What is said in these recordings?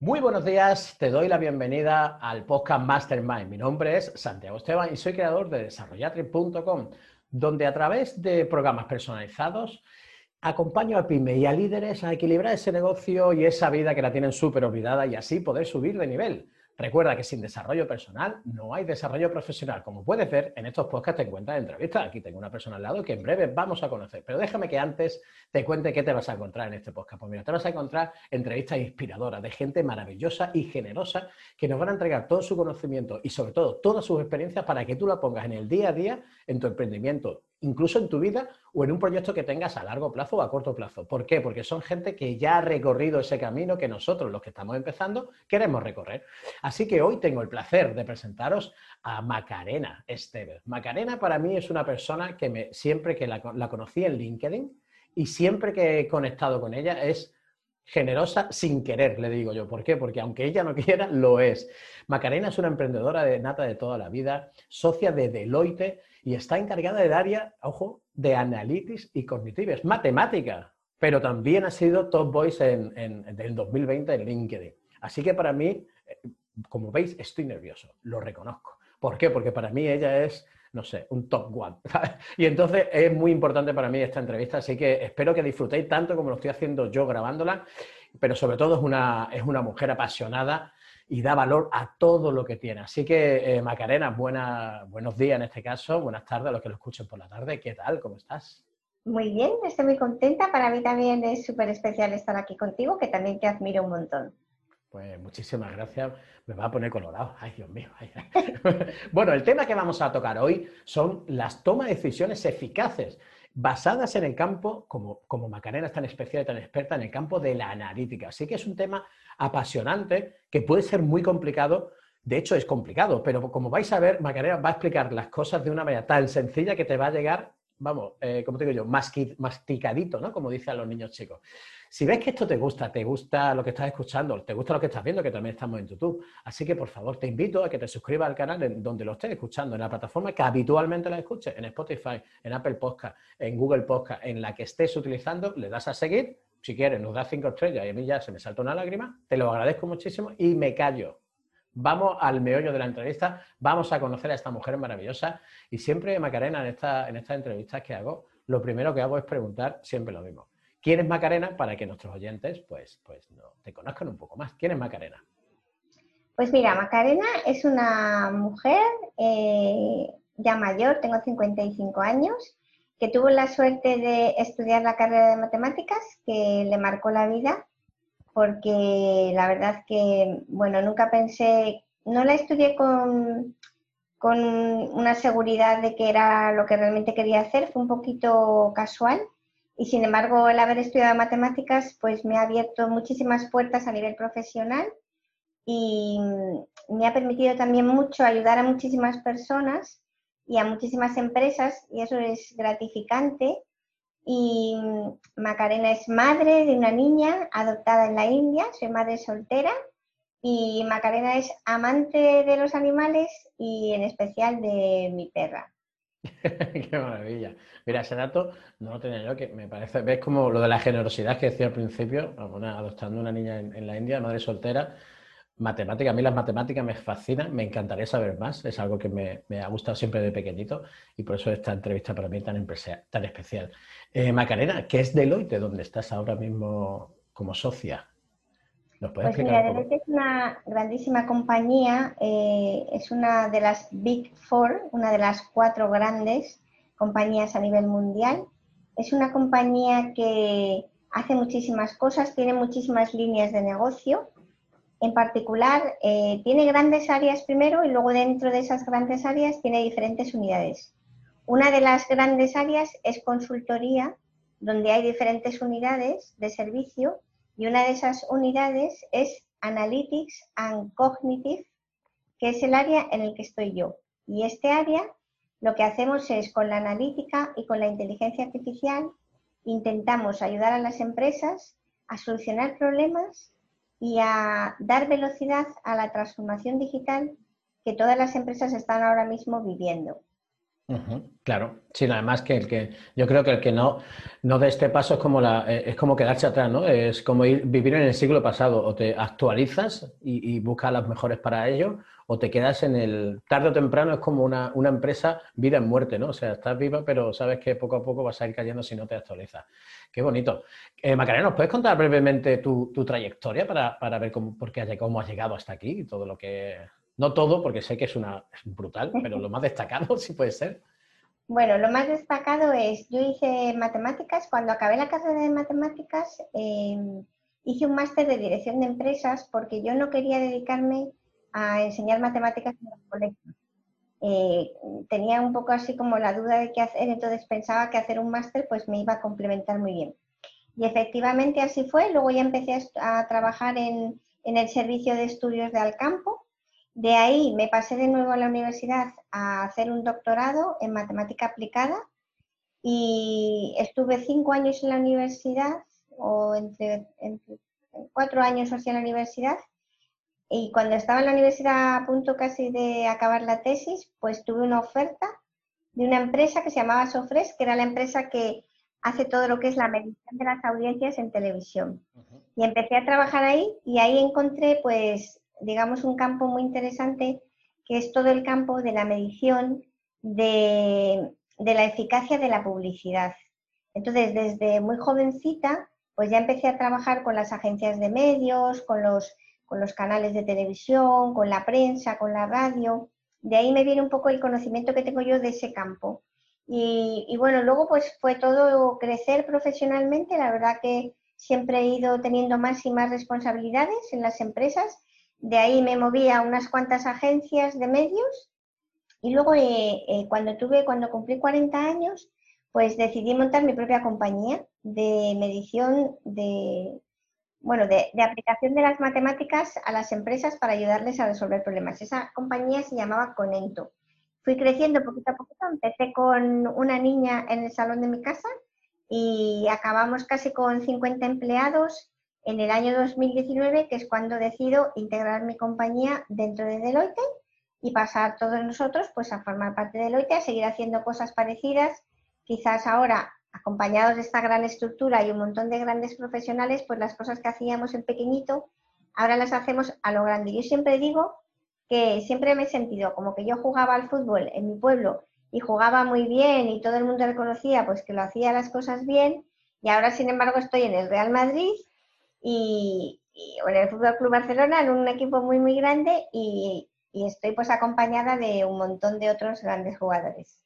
Muy buenos días, te doy la bienvenida al podcast Mastermind. Mi nombre es Santiago Esteban y soy creador de desarrollatri.com, donde a través de programas personalizados acompaño a pyme y a líderes a equilibrar ese negocio y esa vida que la tienen súper olvidada y así poder subir de nivel. Recuerda que sin desarrollo personal no hay desarrollo profesional. Como puedes ver, en estos podcasts te encuentras entrevistas. Aquí tengo una persona al lado que en breve vamos a conocer. Pero déjame que antes te cuente qué te vas a encontrar en este podcast. Pues mira, te vas a encontrar entrevistas inspiradoras de gente maravillosa y generosa que nos van a entregar todo su conocimiento y sobre todo todas sus experiencias para que tú la pongas en el día a día en tu emprendimiento incluso en tu vida o en un proyecto que tengas a largo plazo o a corto plazo. ¿Por qué? Porque son gente que ya ha recorrido ese camino que nosotros, los que estamos empezando, queremos recorrer. Así que hoy tengo el placer de presentaros a Macarena Esteves. Macarena para mí es una persona que me, siempre que la, la conocí en LinkedIn y siempre que he conectado con ella es generosa sin querer, le digo yo. ¿Por qué? Porque aunque ella no quiera, lo es. Macarena es una emprendedora de nata de toda la vida, socia de Deloitte y está encargada del área, ojo, de analytics y cognitive. matemática, pero también ha sido top voice en, en, del 2020 en LinkedIn. Así que para mí, eh, como veis, estoy nervioso, lo reconozco. ¿Por qué? Porque para mí ella es, no sé, un top one. Y entonces es muy importante para mí esta entrevista, así que espero que disfrutéis tanto como lo estoy haciendo yo grabándola, pero sobre todo es una, es una mujer apasionada y da valor a todo lo que tiene. Así que, eh, Macarena, buenos días en este caso, buenas tardes a los que lo escuchen por la tarde. ¿Qué tal? ¿Cómo estás? Muy bien, estoy muy contenta. Para mí también es súper especial estar aquí contigo, que también te admiro un montón. Pues muchísimas gracias. Me va a poner colorado. Ay, Dios mío. bueno, el tema que vamos a tocar hoy son las tomas de decisiones eficaces basadas en el campo, como, como Macarena es tan especial y tan experta, en el campo de la analítica. Así que es un tema apasionante que puede ser muy complicado. De hecho, es complicado, pero como vais a ver, Macarena va a explicar las cosas de una manera tan sencilla que te va a llegar, vamos, eh, como te digo yo, masticadito, ¿no? Como dicen los niños chicos. Si ves que esto te gusta, te gusta lo que estás escuchando, te gusta lo que estás viendo, que también estamos en YouTube. Así que, por favor, te invito a que te suscribas al canal en donde lo estés escuchando, en la plataforma que habitualmente la escuches, en Spotify, en Apple Podcast, en Google Podcast, en la que estés utilizando, le das a seguir. Si quieres, nos das cinco estrellas y a mí ya se me salta una lágrima. Te lo agradezco muchísimo y me callo. Vamos al meollo de la entrevista, vamos a conocer a esta mujer maravillosa y siempre, Macarena, en, esta, en estas entrevistas que hago, lo primero que hago es preguntar siempre lo mismo. ¿Quién es Macarena? Para que nuestros oyentes pues, pues no, te conozcan un poco más. ¿Quién es Macarena? Pues mira, Macarena es una mujer eh, ya mayor, tengo 55 años, que tuvo la suerte de estudiar la carrera de matemáticas, que le marcó la vida, porque la verdad que, bueno, nunca pensé, no la estudié con, con una seguridad de que era lo que realmente quería hacer, fue un poquito casual y sin embargo, el haber estudiado matemáticas, pues me ha abierto muchísimas puertas a nivel profesional y me ha permitido también mucho ayudar a muchísimas personas y a muchísimas empresas y eso es gratificante. Y Macarena es madre de una niña adoptada en la India, soy madre soltera y Macarena es amante de los animales y en especial de mi perra. Qué maravilla. Mira, ese dato no lo tenía yo, que me parece, ves como lo de la generosidad que decía al principio, adoptando una niña en, la India, madre soltera, matemática, a mí las matemáticas me fascinan, me encantaría saber más, es algo que me, ha gustado siempre de pequeñito y por eso esta entrevista para mí tan, tan especial. Eh, Macarena, ¿qué es Deloitte, donde estás ahora mismo como socia? pues mira, Deloitte es una grandísima compañía, eh, es una de las Big Four, una de las cuatro grandes compañías a nivel mundial. Es una compañía que hace muchísimas cosas, tiene muchísimas líneas de negocio. En particular, eh, tiene grandes áreas primero y luego dentro de esas grandes áreas tiene diferentes unidades. Una de las grandes áreas es consultoría, donde hay diferentes unidades de servicio y una de esas unidades es Analytics and Cognitive, que es el área en el que estoy yo. Y este área lo que hacemos es con la analítica y con la inteligencia artificial intentamos ayudar a las empresas a solucionar problemas y a dar velocidad a la transformación digital que todas las empresas están ahora mismo viviendo. claro, sí, además que el que yo creo que el que no, no de este paso es como la, eh, es como quedarse atrás, ¿no? Es como ir, vivir en el siglo pasado, o te actualizas y, y buscas las mejores para ello, o te quedas en el tarde o temprano es como una, empresa vida en muerte, ¿no? O sea, estás viva, pero sabes que poco a poco vas a ir cayendo si no te actualizas. Qué bonito. Eh, Macarena, ¿nos puedes contar brevemente tu, trayectoria para, ver cómo, por qué, cómo has llegado hasta aquí y todo lo que no todo, porque sé que es una brutal, pero lo más destacado, sí puede ser. Bueno, lo más destacado es, yo hice matemáticas, cuando acabé la carrera de matemáticas, em, hice un máster de dirección de empresas porque yo no quería dedicarme a enseñar matemáticas en los colegios. Eh, tenía un poco así como la duda de qué hacer, entonces pensaba que hacer un máster pues me iba a complementar muy bien. Y efectivamente así fue, luego ya empecé a, trabajar en, en el servicio de estudios de Alcampo, de ahí me pasé de nuevo a la universidad a hacer un doctorado en matemática aplicada y estuve cinco años en la universidad o entre, cuatro años en la universidad y cuando estaba en la universidad a punto casi de acabar la tesis, pues tuve una oferta de una empresa que se llamaba Sofres, que era la empresa que hace todo lo que es la medición de las audiencias en televisión. Y empecé a trabajar ahí y ahí encontré pues digamos, un campo muy interesante que es todo el campo de la medición de, la eficacia de la publicidad. Entonces, desde muy jovencita, pues ya empecé a trabajar con las agencias de medios, con los, con los canales de televisión, con la prensa, con la radio. De ahí me viene un poco el conocimiento que tengo yo de ese campo. Y, y, bueno, luego pues fue todo crecer profesionalmente. La verdad que siempre he ido teniendo más y más responsabilidades en las empresas de ahí me moví a unas cuantas agencias de medios y luego eh, eh, cuando tuve, cuando cumplí 40 años, pues decidí montar mi propia compañía de medición de, bueno, de, aplicación de las matemáticas a las empresas para ayudarles a resolver problemas. Esa compañía se llamaba Conento. Fui creciendo poquito a poquito, empecé con una niña en el salón de mi casa y acabamos casi con 50 empleados en el año 2019, que es cuando decido integrar mi compañía dentro de Deloitte y pasar todos nosotros pues a formar parte de Deloitte, a seguir haciendo cosas parecidas, quizás ahora acompañados de esta gran estructura y un montón de grandes profesionales, pues las cosas que hacíamos en pequeñito, ahora las hacemos a lo grande. Yo siempre digo que siempre me he sentido como que yo jugaba al fútbol en mi pueblo y jugaba muy bien y todo el mundo reconocía pues que lo hacía las cosas bien y ahora sin embargo estoy en el Real Madrid y, en el Fútbol Club Barcelona, en un equipo muy, muy grande y, estoy pues acompañada de un montón de otros grandes jugadores.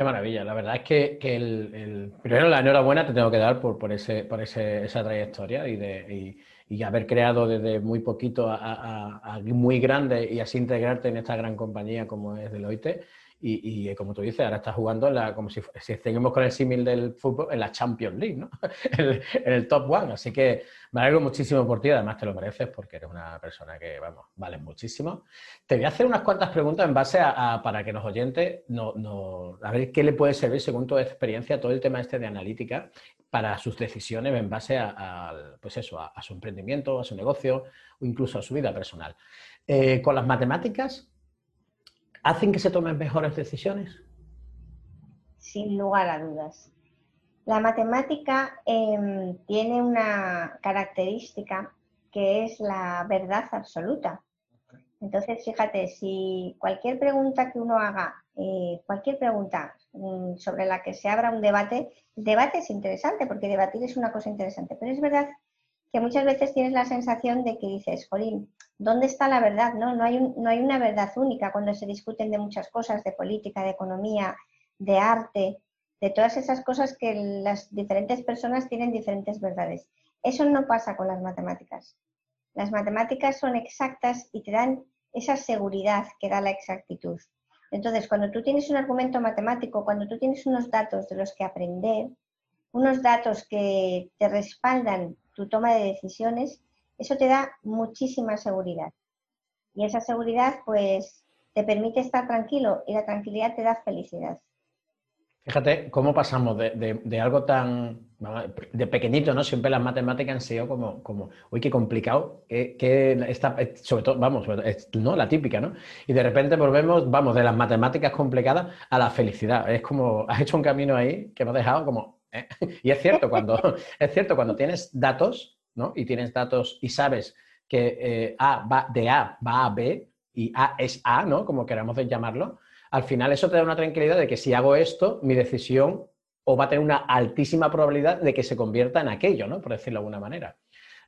Qué maravilla, la verdad es que, el, primero la enhorabuena te tengo que dar por, ese, por ese, esa trayectoria y, de, y, haber creado desde muy poquito a, muy grande y así integrarte en esta gran compañía como es Deloitte. Y, y, como tú dices, ahora estás jugando en la, como si, si seguimos con el símil del fútbol, en la Champions League, ¿no? en, el, top one. Así que me alegro muchísimo por ti, además te lo mereces porque eres una persona que, vamos, vale muchísimo. Te voy a hacer unas cuantas preguntas en base a, para que los oyentes, no, no, a ver qué le puede servir según tu experiencia todo el tema este de analítica para sus decisiones en base a, pues eso, a, su emprendimiento, a su negocio o incluso a su vida personal. Eh, con las matemáticas, ¿Hacen que se tomen mejores decisiones? Sin lugar a dudas. La matemática em, tiene una característica que es la verdad absoluta. Entonces, fíjate, si cualquier pregunta que uno haga, eh, cualquier pregunta mm, sobre la que se abra un debate, el debate es interesante porque debatir es una cosa interesante, pero es verdad que muchas veces tienes la sensación de que dices, Jolín, ¿dónde está la verdad? No, no, hay, no hay una verdad única cuando se discuten de muchas cosas, de política, de economía, de arte, de todas esas cosas que las diferentes personas tienen diferentes verdades. Eso no pasa con las matemáticas. Las matemáticas son exactas y te dan esa seguridad que da la exactitud. Entonces, cuando tú tienes un argumento matemático, cuando tú tienes unos datos de los que aprender, unos datos que te respaldan tu toma de decisiones, eso te da muchísima seguridad. Y esa seguridad, pues, te permite estar tranquilo y la tranquilidad te da felicidad. Fíjate cómo pasamos de, algo tan de pequeñito, ¿no? Siempre las matemáticas han sido como, como uy, qué complicado, que, está, sobre todo, vamos, no, la típica, ¿no? Y de repente volvemos, vamos, de las matemáticas complicadas a la felicidad. Es como, has hecho un camino ahí que me ha dejado como, ¿eh? Y es cierto, cuando, es cierto, cuando tienes datos, ¿no? Y tienes datos y sabes que eh, A va de A va a B y A es A, ¿no? Como queramos llamarlo, al final eso te da una tranquilidad de que si hago esto, mi decisión o va a tener una altísima probabilidad de que se convierta en aquello, ¿no? Por decirlo de alguna manera.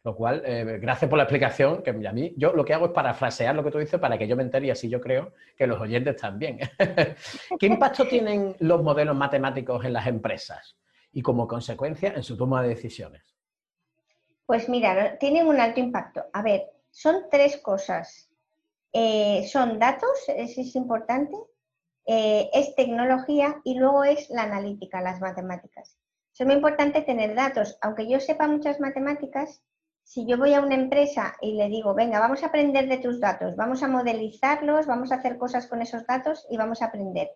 Lo cual, eh, gracias por la explicación, que a mí, yo lo que hago es parafrasear lo que tú dices para que yo me entere y así yo creo que los oyentes también. ¿Qué impacto tienen los modelos matemáticos en las empresas y como consecuencia en su toma de decisiones? Pues mira, tienen un alto impacto. A ver, son tres cosas. Eh, son datos, eso es importante, eh, es tecnología y luego es la analítica, las matemáticas. Es muy importante tener datos. Aunque yo sepa muchas matemáticas, si yo voy a una empresa y le digo, venga, vamos a aprender de tus datos, vamos a modelizarlos, vamos a hacer cosas con esos datos y vamos a aprender.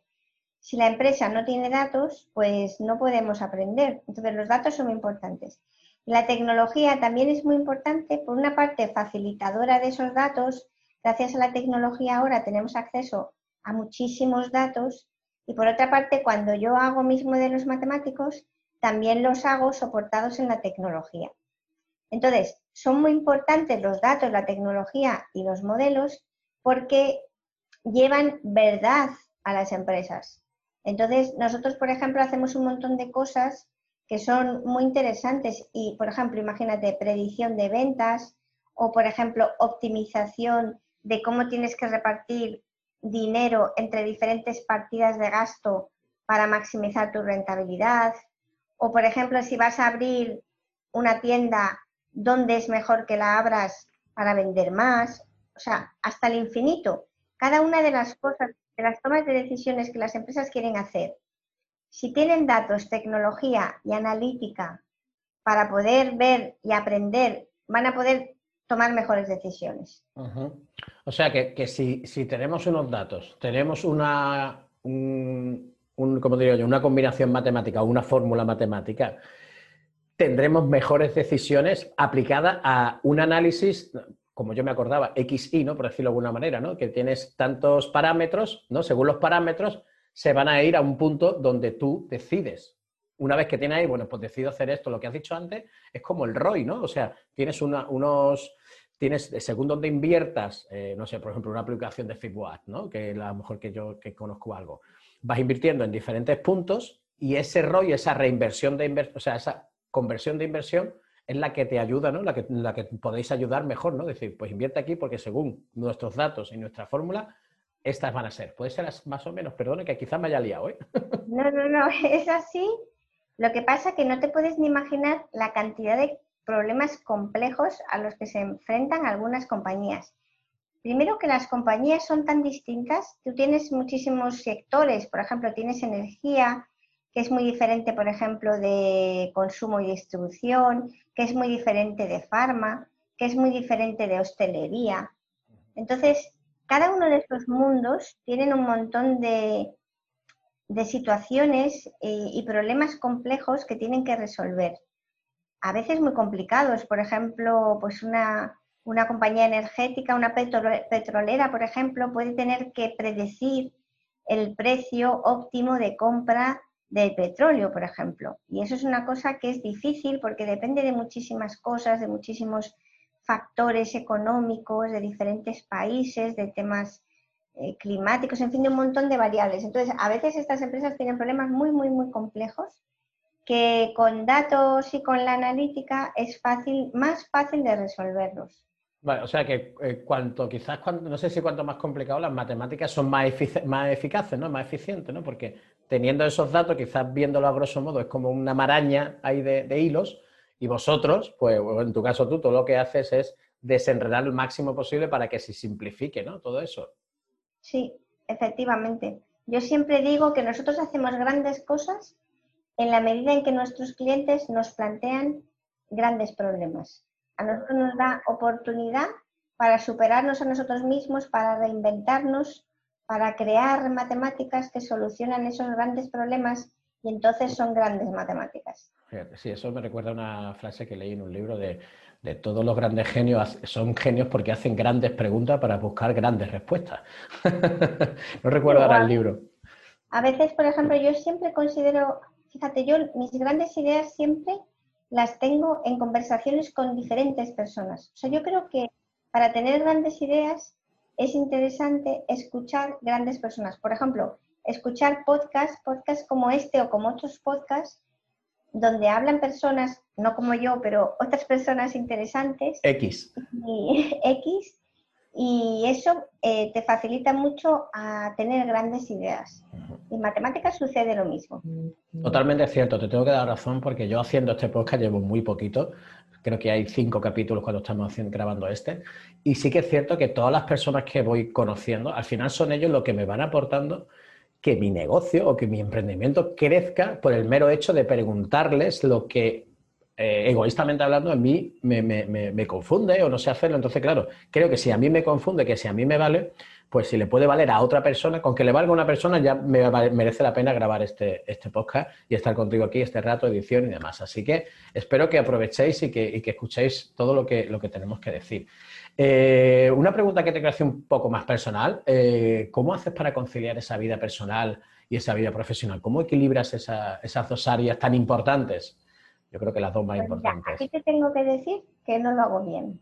Si la empresa no tiene datos, pues no podemos aprender. Entonces los datos son muy importantes. La tecnología también es muy importante, por una parte facilitadora de esos datos. Gracias a la tecnología ahora tenemos acceso a muchísimos datos y por otra parte, cuando yo hago mis modelos matemáticos, también los hago soportados en la tecnología. Entonces, son muy importantes los datos, la tecnología y los modelos porque llevan verdad a las empresas. Entonces, nosotros, por ejemplo, hacemos un montón de cosas que son muy interesantes y, por ejemplo, imagínate, predicción de ventas o, por ejemplo, optimización de cómo tienes que repartir dinero entre diferentes partidas de gasto para maximizar tu rentabilidad. O, por ejemplo, si vas a abrir una tienda, ¿dónde es mejor que la abras para vender más? O sea, hasta el infinito. Cada una de las cosas, de las tomas de decisiones que las empresas quieren hacer, si tienen datos, tecnología y analítica para poder ver y aprender, van a poder tomar mejores decisiones. O sea que, si, tenemos unos datos, tenemos una, una combinación matemática o una fórmula matemática, tendremos mejores decisiones aplicadas a un análisis, como yo me acordaba, XY, ¿no? Por decirlo de alguna manera, ¿no? Que tienes tantos parámetros, ¿no? Según los parámetros, se van a ir a un punto donde tú decides. Una vez que tienes ahí, bueno, pues decido hacer esto, lo que has dicho antes, es como el ROI, ¿no? O sea, tienes unos, tienes, según donde inviertas, eh, no sé, por ejemplo, una aplicación de FitWatch, ¿no? que es la mejor que yo que conozco algo, vas invirtiendo en diferentes puntos y ese ROI, esa reinversión de inversión, o sea, esa conversión de inversión es la que te ayuda, ¿no? La que, la que podéis ayudar mejor, ¿no? Decir, pues invierte aquí porque según nuestros datos y nuestra fórmula, estas van a ser. Puede ser más o menos, perdone que quizás me haya liado, ¿eh? No, no, no, es así. Lo que pasa es que no te puedes ni imaginar la cantidad de problemas complejos a los que se enfrentan algunas compañías. Primero que las compañías son tan distintas, tú tienes muchísimos sectores, por ejemplo, tienes energía, que es muy diferente, por ejemplo, de consumo y distribución, que es muy diferente de farma, que es muy diferente de hostelería. Entonces, cada uno de estos mundos tienen un montón de, de situaciones eh, y problemas complejos que tienen que resolver a veces muy complicados. Por ejemplo, pues una, compañía energética, una petrolera, por ejemplo, puede tener que predecir el precio óptimo de compra del petróleo, por ejemplo. Y eso es una cosa que es difícil porque depende de muchísimas cosas, de muchísimos factores económicos de diferentes países, de temas eh, climáticos, en fin, de un montón de variables. Entonces, a veces estas empresas tienen problemas muy, muy, muy complejos que con datos y con la analítica es fácil, más fácil de resolverlos. O sea que eh, cuanto quizás, no sé si cuanto más complicado, las matemáticas son más, más eficaces, ¿no? Más eficientes, ¿no? Porque teniendo esos datos, quizás viéndolo a grosso modo, es como una maraña ahí de, hilos y vosotros, pues en tu caso tú, todo lo que haces es desenredar el máximo posible para que se simplifique, ¿no? Todo eso. Sí, efectivamente. Yo siempre digo que nosotros hacemos grandes cosas en la medida en que nuestros clientes nos plantean grandes problemas. A nosotros nos da oportunidad para superarnos a nosotros mismos, para reinventarnos, para crear matemáticas que solucionan esos grandes problemas y entonces son grandes matemáticas. Sí, eso me recuerda a una frase que leí en un libro de, todos los grandes genios son genios porque hacen grandes preguntas para buscar grandes respuestas. no recuerdo ahora el libro. A veces, por ejemplo, yo siempre considero, fíjate, yo mis grandes ideas siempre las tengo en conversaciones con diferentes personas. O sea, yo creo que para tener grandes ideas es interesante escuchar grandes personas. Por ejemplo, escuchar podcasts, podcasts como este o como otros podcasts, donde hablan personas, no como yo, pero otras personas interesantes. X. Y, X. Y eso eh, te facilita mucho a tener grandes ideas. En matemáticas sucede lo mismo. Totalmente cierto, te tengo que dar razón porque yo haciendo este podcast llevo muy poquito, creo que hay cinco capítulos cuando estamos grabando este, y sí que es cierto que todas las personas que voy conociendo, al final son ellos los que me van aportando que mi negocio o que mi emprendimiento crezca por el mero hecho de preguntarles lo que eh, egoístamente hablando, a mí me, confunde o no sé hacerlo. Entonces, claro, creo que si a mí me confunde, que si a mí me vale, pues si le puede valer a otra persona, con que le valga a una persona, ya me merece la pena grabar este, este podcast y estar contigo aquí este rato, edición y demás. Así que espero que aprovechéis y que, escuchéis todo lo que, lo que tenemos que decir. Eh, una pregunta que te quiero hacer un poco más personal. Eh, ¿Cómo haces para conciliar esa vida personal y esa vida profesional? ¿Cómo equilibras esas dos áreas tan importantes? Yo creo que las dos más pues importantes. aquí te tengo que decir que no lo hago bien.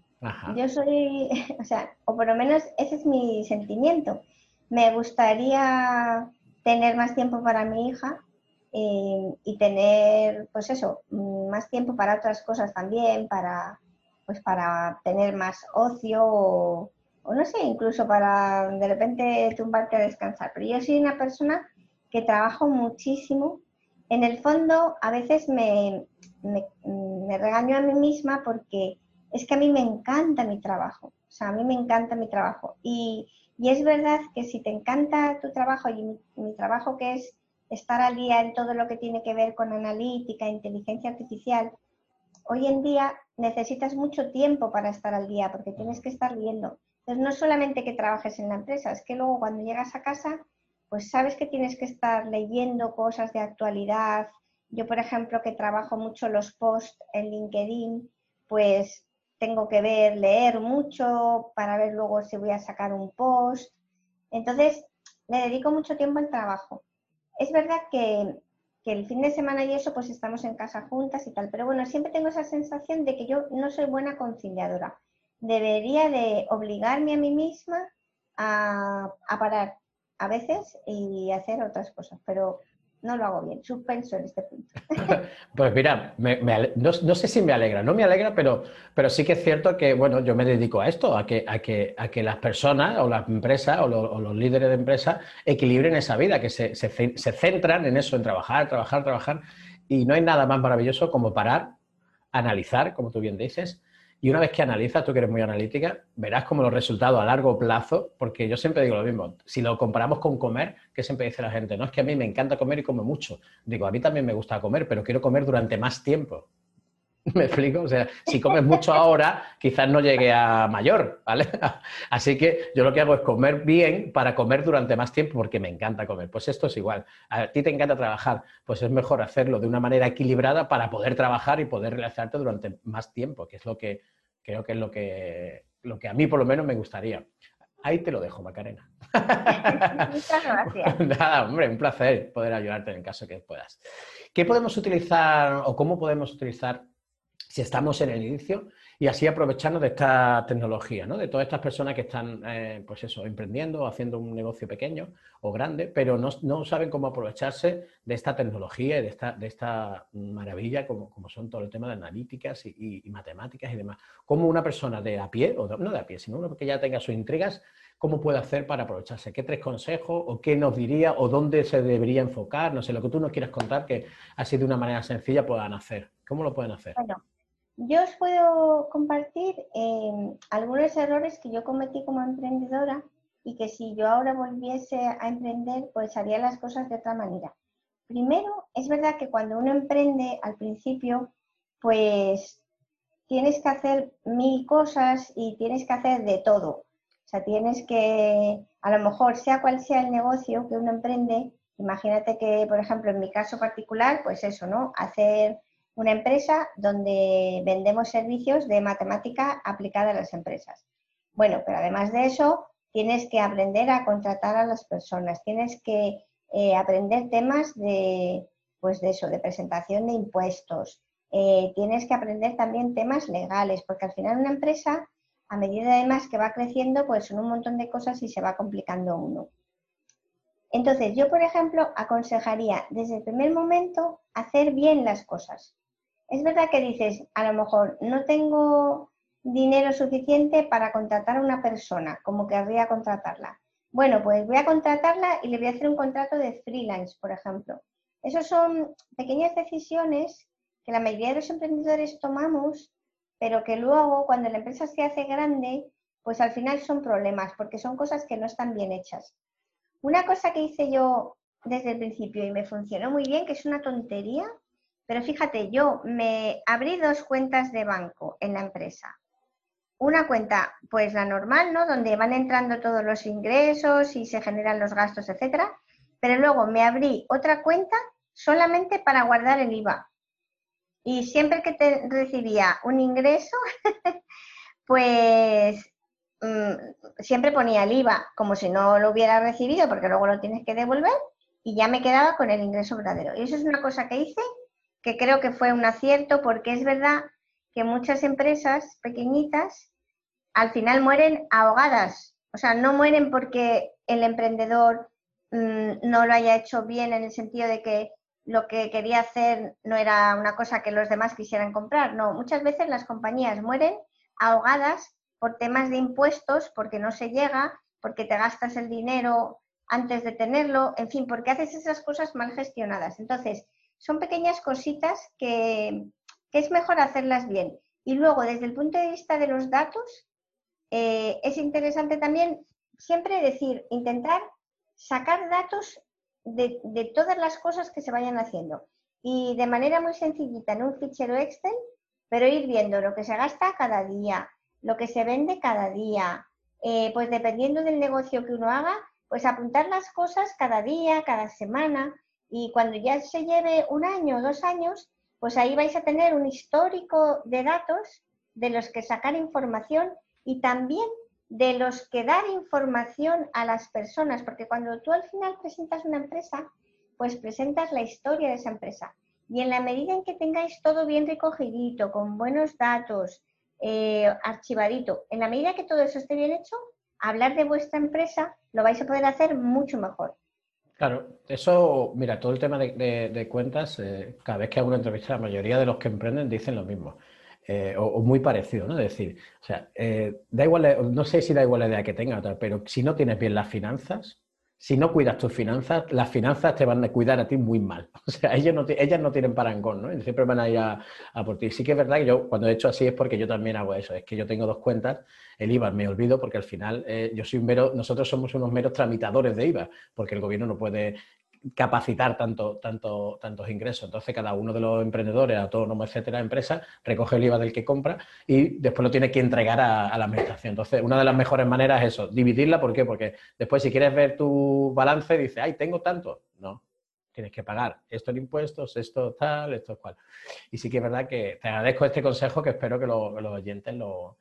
Yo soy, o sea, o por lo menos ese es mi sentimiento. Me gustaría tener más tiempo para mi hija eh, y tener, pues eso, más tiempo para otras cosas también, para, pues para tener más ocio o, o no sé, incluso para de repente tumbarte a descansar. Pero yo soy una persona que trabajo muchísimo. En el fondo, a veces me, regaño a mí misma porque es que a mí me encanta mi trabajo, o sea, a mí me encanta mi trabajo. Y, es verdad que si te encanta tu trabajo y mi, trabajo que es estar al día en todo lo que tiene que ver con analítica, inteligencia artificial, hoy en día necesitas mucho tiempo para estar al día porque tienes que estar viendo. Entonces, no solamente que trabajes en la empresa, es que luego cuando llegas a casa, pues sabes que tienes que estar leyendo cosas de actualidad, yo, por ejemplo, que trabajo mucho los posts en LinkedIn, pues tengo que ver, leer mucho para ver luego si voy a sacar un post. Entonces, me dedico mucho tiempo al trabajo. Es verdad que, que, el fin de semana y eso, pues estamos en casa juntas y tal, pero bueno, siempre tengo esa sensación de que yo no soy buena conciliadora. Debería de obligarme a mí misma a, a parar a veces y hacer otras cosas, pero no lo hago bien, suspenso en este punto. pues mira, no, sé si me alegra, no me alegra, pero, pero sí que es cierto que, bueno, yo me dedico a esto, a que, a que, a que las personas o las empresas o, los líderes de empresas equilibren esa vida, que se, se centran en eso, en trabajar, trabajar, trabajar, y no hay nada más maravilloso como parar, analizar, como tú bien dices, y una vez que analizas, tú que eres muy analítica, verás como los resultados a largo plazo, porque yo siempre digo lo mismo, si lo comparamos con comer, que siempre dice la gente, no es que a mí me encanta comer y como mucho. Digo, a mí también me gusta comer, pero quiero comer durante más tiempo. ¿Me explico? O sea, si comes mucho ahora, quizás no llegue a mayor, ¿vale? Así que yo lo que hago es comer bien para comer durante más tiempo porque me encanta comer. Pues esto es igual. A ti te encanta trabajar, pues es mejor hacerlo de una manera equilibrada para poder trabajar y poder realizarte durante más tiempo, que es lo que creo que es lo que, lo que a mí por lo menos me gustaría. Ahí te lo dejo, Macarena. Muchas gracias. Nada, hombre, un placer poder ayudarte en el caso que puedas. ¿Qué podemos utilizar o cómo podemos utilizar si estamos en el inicio y así aprovecharnos de esta tecnología, ¿no? de todas estas personas que están eh, pues eso, emprendiendo, haciendo un negocio pequeño o grande, pero no, saben cómo aprovecharse de esta tecnología y de esta, maravilla como, son todo el tema de analíticas y, matemáticas y demás. ¿Cómo una persona de a pie, o no de a pie, sino uno que ya tenga sus intrigas, cómo puede hacer para aprovecharse? ¿Qué tres consejos o qué nos diría o dónde se debería enfocar? No sé, lo que tú nos quieras contar que así de una manera sencilla puedan hacer. ¿Cómo lo pueden hacer? Yo os puedo compartir em, algunos errores que yo cometí como emprendedora y que si yo ahora volviese a emprender, pues haría las cosas de otra manera. Primero, es verdad que cuando uno emprende al principio, pues tienes que hacer mil cosas y tienes que hacer de todo. O sea, tienes que, a lo mejor, sea cual sea el negocio que uno emprende, Imagínate que, por ejemplo, en mi caso particular, pues eso, ¿no? Hacer una empresa donde vendemos servicios de matemática aplicada a las empresas. Bueno, pero además de eso, tienes que aprender a contratar a las personas, tienes que eh, aprender temas de, pues de eso, de presentación de impuestos, eh, tienes que aprender también temas legales, porque al final una empresa, a medida además que va creciendo, pues son un montón de cosas y se va complicando uno. Entonces, yo, por ejemplo, aconsejaría desde el primer momento hacer bien las cosas. Es verdad que dices, a lo mejor no tengo dinero suficiente para contratar a una persona, como querría contratarla. Bueno, pues voy a contratarla y le voy a hacer un contrato de freelance, por ejemplo. Esas son pequeñas decisiones que la mayoría de los emprendedores tomamos, pero que luego cuando la empresa se hace grande, pues al final son problemas, porque son cosas que no están bien hechas. Una cosa que hice yo desde el principio y me funcionó muy bien, que es una tontería, pero fíjate, yo me abrí dos cuentas de banco en la empresa. Una cuenta, pues la normal, ¿no? Donde van entrando todos los ingresos y se generan los gastos, etcétera. Pero luego me abrí otra cuenta solamente para guardar el IVA. Y siempre que te recibía un ingreso, pues mm, siempre ponía el IVA como si no lo hubiera recibido, porque luego lo tienes que devolver, y ya me quedaba con el ingreso verdadero. Y eso es una cosa que hice que creo que fue un acierto porque es verdad que muchas empresas pequeñitas al final mueren ahogadas. O sea, no mueren porque el emprendedor mm, no lo haya hecho bien en el sentido de que lo que quería hacer no era una cosa que los demás quisieran comprar. No, muchas veces las compañías mueren ahogadas por temas de impuestos, porque no se llega, porque te gastas el dinero antes de tenerlo, en fin, porque haces esas cosas mal gestionadas. Entonces, son pequeñas cositas que, es mejor hacerlas bien. Y luego, desde el punto de vista de los datos, eh, es interesante también siempre decir, intentar sacar datos de, todas las cosas que se vayan haciendo. Y de manera muy sencillita en un fichero Excel, pero ir viendo lo que se gasta cada día, lo que se vende cada día, eh, pues dependiendo del negocio que uno haga, pues apuntar las cosas cada día, cada semana, y cuando ya se lleve un año o dos años, pues ahí vais a tener un histórico de datos de los que sacar información y también de los que dar información a las personas, porque cuando tú al final presentas una empresa, pues presentas la historia de esa empresa. Y en la medida en que tengáis todo bien recogidito, con buenos datos, eh, archivadito, en la medida que todo eso esté bien hecho, hablar de vuestra empresa lo vais a poder hacer mucho mejor. Claro, eso, mira, todo el tema de, cuentas, eh, cada vez que hago una entrevista, la mayoría de los que emprenden dicen lo mismo. Eh, o, muy parecido, ¿no? Es decir, o sea, eh, da igual, no sé si da igual la idea que tenga, pero si no tienes bien las finanzas, si no cuidas tus finanzas, las finanzas te van a cuidar a ti muy mal. O sea, ellas no, ellas no tienen parangón, ¿no? Siempre van a ir a, por ti. Sí que es verdad que yo cuando he hecho así es porque yo también hago eso. Es que yo tengo dos cuentas, el IVA me olvido porque al final eh, yo soy un mero, nosotros somos unos meros tramitadores de IVA, porque el gobierno no puede capacitar tanto, tanto, tantos ingresos. Entonces, cada uno de los emprendedores, autónomos, etcétera, empresas, recoge el IVA del que compra y después lo tiene que entregar a, la administración. Entonces, una de las mejores maneras es eso, dividirla. ¿Por qué? Porque después, si quieres ver tu balance, dices, ay, tengo tanto. No, tienes que pagar esto en impuestos, esto tal, esto cual. Y sí que es verdad que te agradezco este consejo que espero que, los oyentes lo,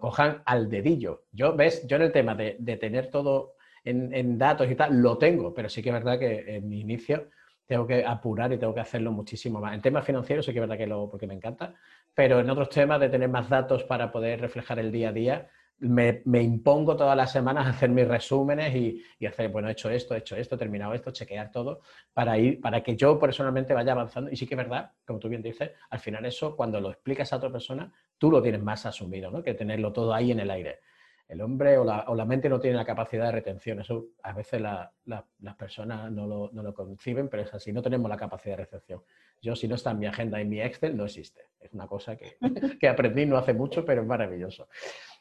cojan al dedillo. Yo, ves, yo en el tema de, de tener todo en, datos y tal, lo tengo, pero sí que es verdad que en mi inicio tengo que apurar y tengo que hacerlo muchísimo más. En temas financieros sí que es verdad que lo, porque me encanta, pero en otros temas de tener más datos para poder reflejar el día a día, me, impongo todas las semanas hacer mis resúmenes y, hacer, bueno, he hecho esto, he hecho esto, he terminado esto, chequear todo, para ir, para que yo personalmente vaya avanzando. Y sí que es verdad, como tú bien dices, al final eso, cuando lo explicas a otra persona, tú lo tienes más asumido, ¿no? Que tenerlo todo ahí en el aire el hombre o la, mente no tiene la capacidad de retención. Eso a veces las personas no lo, conciben, pero es así. No tenemos la capacidad de recepción. Yo, si no está en mi agenda, en mi Excel, no existe. Es una cosa que, que aprendí no hace mucho, pero es maravilloso.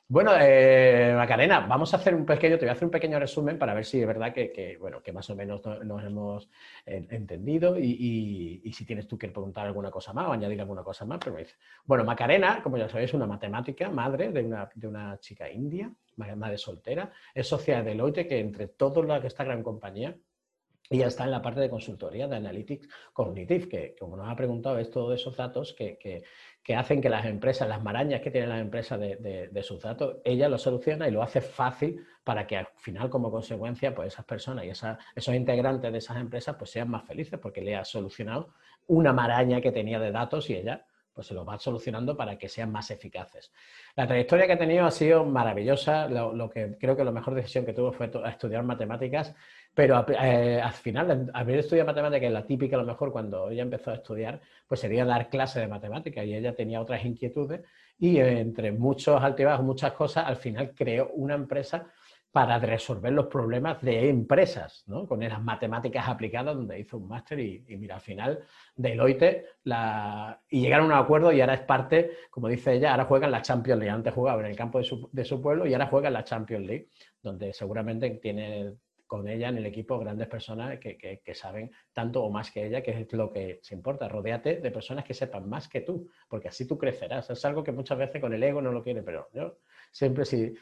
Bueno, eh, Macarena, vamos a hacer un pequeño, te voy a hacer un pequeño resumen para ver si es verdad que, bueno, que más o menos nos hemos entendido y, si tienes tú que preguntar alguna cosa más o añadir alguna cosa más, pero. Bueno, Macarena, como ya sabéis, es una matemática, madre de una, de una chica india, madre soltera, es socia de Deloitte, que entre todos los de esta gran compañía y ya está en la parte de consultoría de Analytics Cognitive, que como nos ha preguntado es todos esos datos que, que, hacen que las empresas, las marañas que tienen las empresas de, de, sus datos, ella lo soluciona y lo hace fácil para que al final, como consecuencia, pues esas personas y esos integrantes de esas empresas pues sean más felices porque le ha solucionado una maraña que tenía de datos y ella pues se lo va solucionando para que sean más eficaces. La trayectoria que ha tenido ha sido maravillosa. Lo, que creo que la mejor decisión que tuvo fue estudiar matemáticas pero eh, al final, haber estudiado matemáticas, la típica a lo mejor cuando ella empezó a estudiar, pues sería dar clase de matemáticas y ella tenía otras inquietudes y entre muchos altibajos, muchas cosas, al final creó una empresa para resolver los problemas de empresas, ¿no? con esas matemáticas aplicadas donde hizo un máster y, mira, al final Deloitte la, y llegaron a un acuerdo y ahora es parte, como dice ella, ahora juega en la Champions League. Antes jugaba en el campo de su, de su pueblo y ahora juega en la Champions League, donde seguramente tiene con ella en el equipo grandes personas que, saben tanto o más que ella, que es lo que se importa. Rodéate de personas que sepan más que tú, porque así tú crecerás. Es algo que muchas veces con el ego no lo quiere, pero yo siempre sí,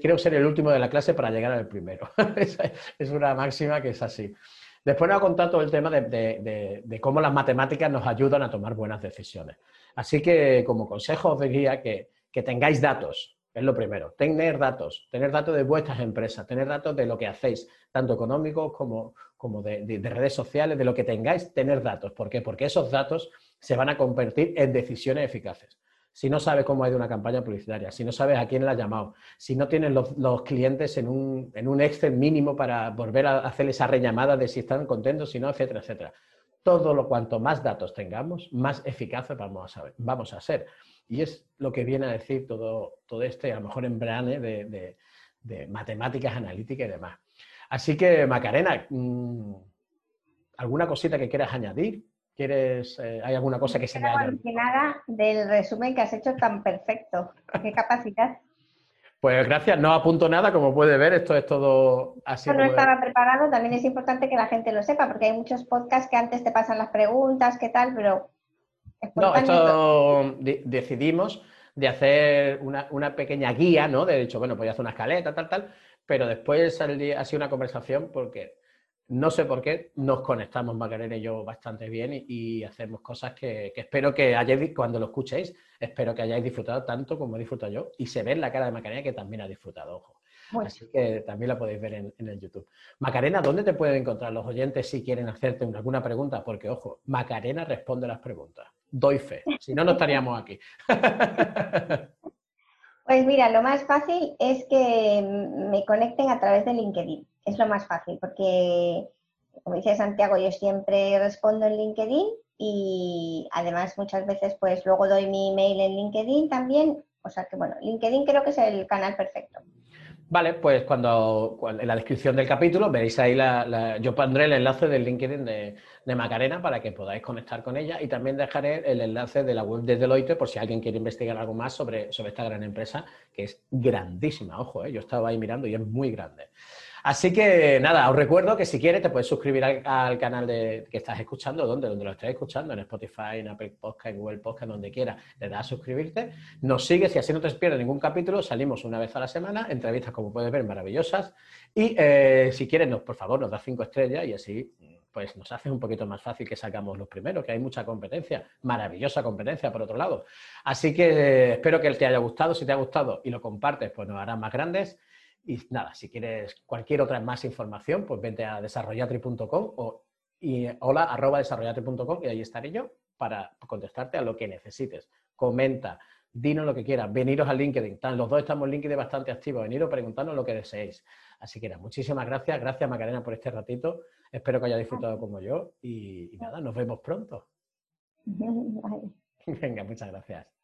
quiero ser el último de la clase para llegar al primero. es una máxima que es así. Después nos ha contado todo el tema de, cómo las matemáticas nos ayudan a tomar buenas decisiones. Así que como consejo os diría que tengáis datos, es lo primero. Tener datos, tener datos de vuestras empresas, tener datos de lo que hacéis, tanto económicos como, como de, redes sociales, de lo que tengáis, tener datos. ¿Por qué? Porque esos datos se van a convertir en decisiones eficaces. Si no sabes cómo ha ido una campaña publicitaria, si no sabes a quién la ha llamado, si no tienes los, clientes en un, en un, Excel mínimo para volver a hacer esa rellamada de si están contentos, si no, etcétera, etcétera. Todo lo cuanto más datos tengamos, más eficaces vamos a, vamos a ser. Y es lo que viene a decir todo, todo este, a lo mejor embrane de, de, matemáticas analíticas y demás. Así que, Macarena, mm, ¿alguna cosita que quieras añadir? ¿Quieres, eh, ¿Hay alguna cosa que se me haya... nada del resumen que has hecho tan perfecto. ¡Qué capacidad! Pues gracias, no apunto nada, como puede ver, esto es todo así. No estaba preparado, también es importante que la gente lo sepa, porque hay muchos podcasts que antes te pasan las preguntas, qué tal, pero no, esto decidimos de hacer una, pequeña guía, ¿no? De hecho, bueno, pues hacer una escaleta, tal, tal, pero después ha sido una conversación porque no sé por qué nos conectamos Macarena y yo bastante bien y, hacemos cosas que, espero que hayáis, cuando lo escuchéis, espero que hayáis disfrutado tanto como he disfrutado yo y se ve en la cara de Macarena que también ha disfrutado, ojo. Así que también la podéis ver en, el YouTube. Macarena, ¿dónde te pueden encontrar los oyentes si quieren hacerte alguna pregunta? Porque, ojo, Macarena responde las preguntas. Doy fe. Si no, no estaríamos aquí. Pues mira, lo más fácil es que me conecten a través de LinkedIn. Es lo más fácil, porque, como dice Santiago, yo siempre respondo en LinkedIn y además muchas veces pues luego doy mi email en LinkedIn también. O sea que bueno, LinkedIn creo que es el canal perfecto. Vale, pues cuando, en la descripción del capítulo veréis ahí la, yo pondré el enlace del LinkedIn de, Macarena para que podáis conectar con ella y también dejaré el enlace de la web de Deloitte por si alguien quiere investigar algo más sobre, sobre esta gran empresa que es grandísima, ojo, ¿eh? yo estaba ahí mirando y es muy grande. Así que nada, os recuerdo que si quieres te puedes suscribir al, canal de, que estás escuchando, donde, donde lo estés escuchando, en Spotify, en Apple Podcast, en Google Podcast, donde quieras, le das a suscribirte, nos sigues y así no te pierdes ningún capítulo, salimos una vez a la semana, entrevistas como puedes ver maravillosas y eh, si quieres, nos, por favor, nos das cinco estrellas y así pues nos hace un poquito más fácil que sacamos los primeros, que hay mucha competencia, maravillosa competencia por otro lado. Así que eh, espero que te haya gustado, si te ha gustado y lo compartes, pues nos harán más grandes. Y nada, si quieres cualquier otra más información, pues vente a desarrollatri.com o y hola arroba desarrollatri.com y ahí estaré yo para contestarte a lo que necesites. Comenta, dinos lo que quieras, veniros al LinkedIn. Los dos estamos en LinkedIn bastante activos, veniros preguntando lo que deseéis. Así que nada, muchísimas gracias. Gracias Macarena por este ratito. Espero que haya disfrutado como yo y, y nada, nos vemos pronto. Venga, muchas gracias.